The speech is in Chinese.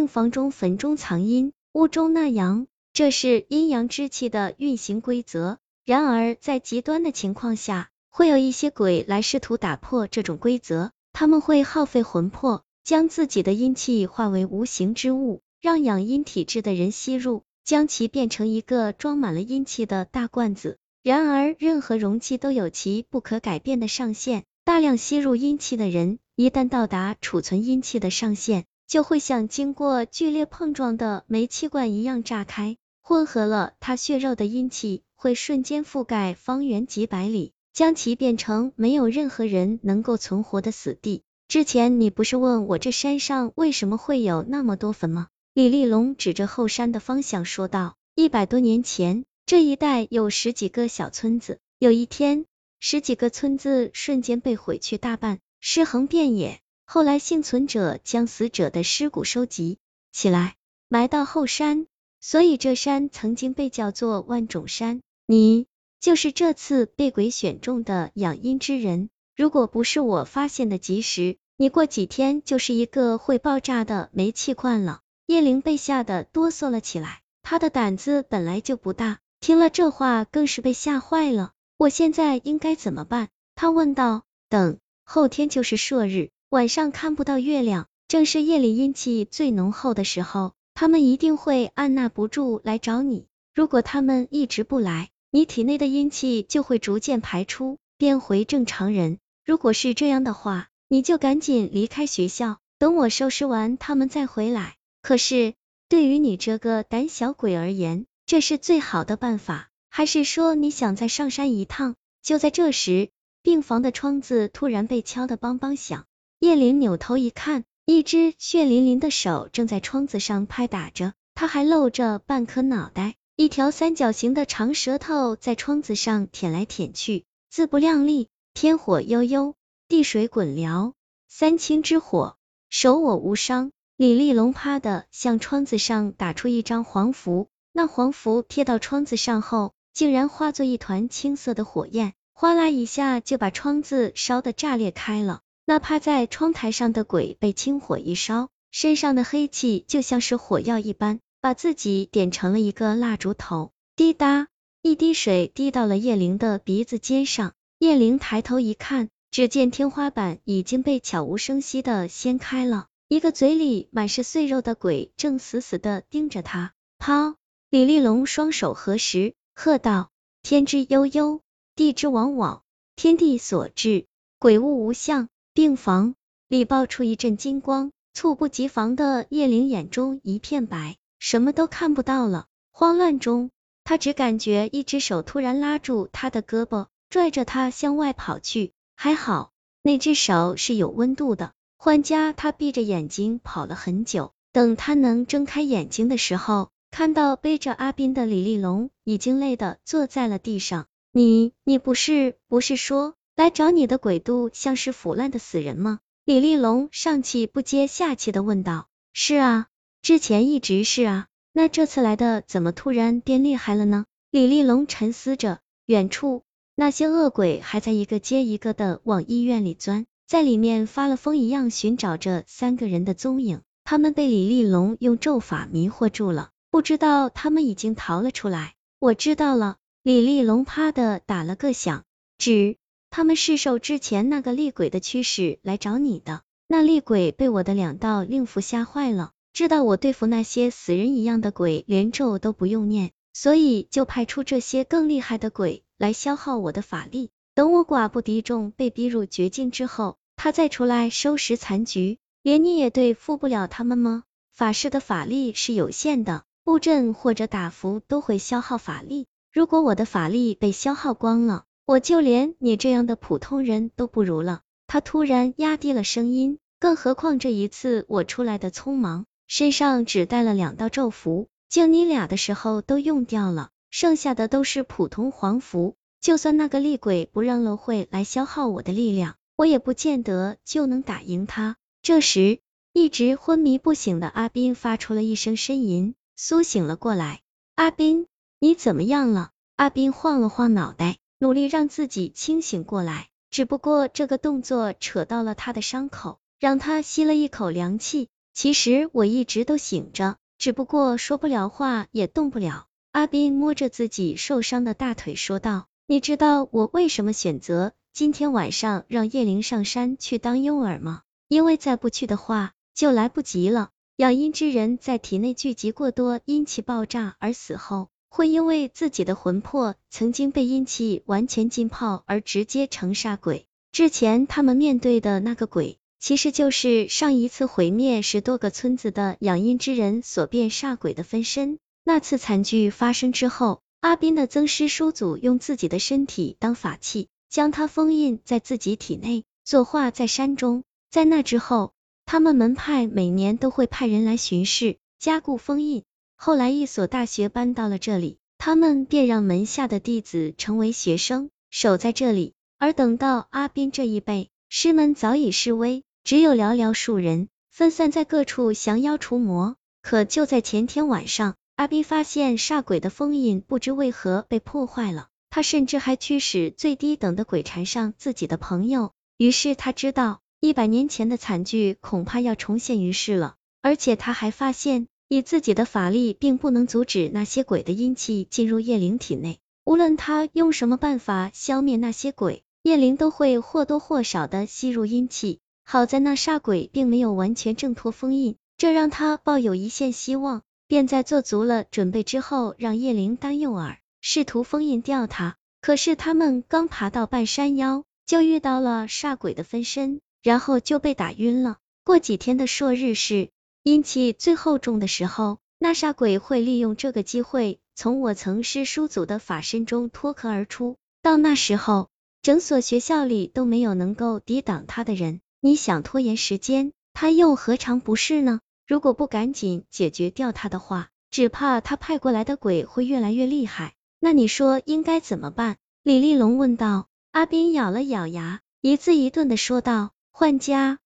病房中坟中藏阴，屋中纳阳，这是阴阳之气的运行规则。然而，在极端的情况下，会有一些鬼来试图打破这种规则。他们会耗费魂魄，将自己的阴气化为无形之物，让养阴体质的人吸入，将其变成一个装满了阴气的大罐子。然而，任何容器都有其不可改变的上限。大量吸入阴气的人，一旦到达储存阴气的上限，就会像经过剧烈碰撞的煤气罐一样炸开，混合了他血肉的阴气会瞬间覆盖方圆几百里。将其变成没有任何人能够存活的死地。之前你不是问我这山上为什么会有那么多坟吗？李立龙指着后山的方向说道。一百多年前，这一带有十几个小村子。有一天，十几个村子瞬间被毁去大半，尸横遍野。后来幸存者将死者的尸骨收集起来，埋到后山，所以这山曾经被叫做万种山。你。就是这次被鬼选中的养阴之人，如果不是我发现的及时，你过几天就是一个会爆炸的煤气罐了。叶灵被吓得哆嗦了起来，他的胆子本来就不大，听了这话更是被吓坏了。我现在应该怎么办？他问道。等后天就是朔日，晚上看不到月亮，正是夜里阴气最浓厚的时候，他们一定会按捺不住来找你。如果他们一直不来，你体内的阴气就会逐渐排出，变回正常人。如果是这样的话，你就赶紧离开学校，等我收拾完他们再回来。可是对于你这个胆小鬼而言，这是最好的办法，还是说你想再上山一趟？就在这时，病房的窗子突然被敲得梆梆响。叶林扭头一看，一只血淋淋的手正在窗子上拍打着，他还露着半颗脑袋。一条三角形的长舌头在窗子上舔来舔去，自不量力。天火悠悠，地水滚燎，三清之火，手我无伤。李立龙啪的向窗子上打出一张黄符，那黄符贴到窗子上后，竟然化作一团青色的火焰，哗啦一下就把窗子烧得炸裂开了。那趴在窗台上的鬼被青火一烧，身上的黑气就像是火药一般。把自己点成了一个蜡烛头，滴答，一滴水滴到了叶灵的鼻子尖上。叶灵抬头一看，只见天花板已经被悄无声息的掀开了，一个嘴里满是碎肉的鬼正死死的盯着他。抛！李立龙双手合十，喝道：“天之悠悠，地之往往，天地所至，鬼物无相。”病房里爆出一阵金光，猝不及防的叶灵眼中一片白。什么都看不到了，慌乱中，他只感觉一只手突然拉住他的胳膊，拽着他向外跑去。还好，那只手是有温度的。换家他闭着眼睛跑了很久，等他能睁开眼睛的时候，看到背着阿斌的李立龙已经累得坐在了地上。你，你不是不是说来找你的鬼都像是腐烂的死人吗？李立龙上气不接下气的问道。是啊。之前一直是啊，那这次来的怎么突然变厉害了呢？李立龙沉思着，远处那些恶鬼还在一个接一个的往医院里钻，在里面发了疯一样寻找着三个人的踪影。他们被李立龙用咒法迷惑住了，不知道他们已经逃了出来。我知道了，李立龙啪的打了个响指，他们是受之前那个厉鬼的驱使来找你的。那厉鬼被我的两道令符吓坏了。知道我对付那些死人一样的鬼连咒都不用念，所以就派出这些更厉害的鬼来消耗我的法力。等我寡不敌众，被逼入绝境之后，他再出来收拾残局。连你也对付不了他们吗？法师的法力是有限的，布阵或者打符都会消耗法力。如果我的法力被消耗光了，我就连你这样的普通人都不如了。他突然压低了声音，更何况这一次我出来的匆忙。身上只带了两道咒符，救你俩的时候都用掉了，剩下的都是普通黄符。就算那个厉鬼不让乐慧来消耗我的力量，我也不见得就能打赢他。这时，一直昏迷不醒的阿斌发出了一声呻吟，苏醒了过来。阿斌，你怎么样了？阿斌晃了晃脑袋，努力让自己清醒过来，只不过这个动作扯到了他的伤口，让他吸了一口凉气。其实我一直都醒着，只不过说不了话，也动不了。阿斌摸着自己受伤的大腿说道：“你知道我为什么选择今天晚上让叶灵上山去当诱饵吗？因为再不去的话，就来不及了。养阴之人在体内聚集过多阴气爆炸而死后，会因为自己的魂魄曾经被阴气完全浸泡而直接成煞鬼。之前他们面对的那个鬼。”其实就是上一次毁灭十多个村子的养阴之人所变煞鬼的分身。那次惨剧发生之后，阿斌的曾师叔祖用自己的身体当法器，将他封印在自己体内，作画在山中。在那之后，他们门派每年都会派人来巡视，加固封印。后来一所大学搬到了这里，他们便让门下的弟子成为学生，守在这里。而等到阿斌这一辈，师门早已式微。只有寥寥数人分散在各处降妖除魔。可就在前天晚上，阿斌发现煞鬼的封印不知为何被破坏了。他甚至还驱使最低等的鬼缠上自己的朋友。于是他知道一百年前的惨剧恐怕要重现于世了。而且他还发现，以自己的法力并不能阻止那些鬼的阴气进入叶灵体内。无论他用什么办法消灭那些鬼，叶灵都会或多或少的吸入阴气。好在那煞鬼并没有完全挣脱封印，这让他抱有一线希望，便在做足了准备之后，让叶灵当诱饵，试图封印掉他。可是他们刚爬到半山腰，就遇到了煞鬼的分身，然后就被打晕了。过几天的朔日是阴气最厚重的时候，那煞鬼会利用这个机会，从我曾师叔祖的法身中脱壳而出。到那时候，整所学校里都没有能够抵挡他的人。你想拖延时间，他又何尝不是呢？如果不赶紧解决掉他的话，只怕他派过来的鬼会越来越厉害。那你说应该怎么办？李立龙问道。阿斌咬了咬牙，一字一顿的说道：换家。